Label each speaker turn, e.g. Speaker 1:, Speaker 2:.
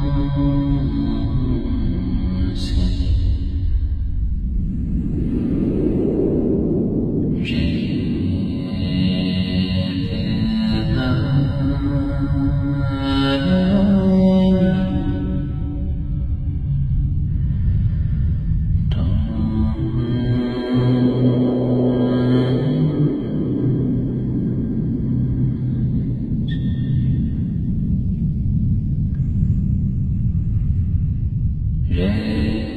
Speaker 1: Thank you. Amen.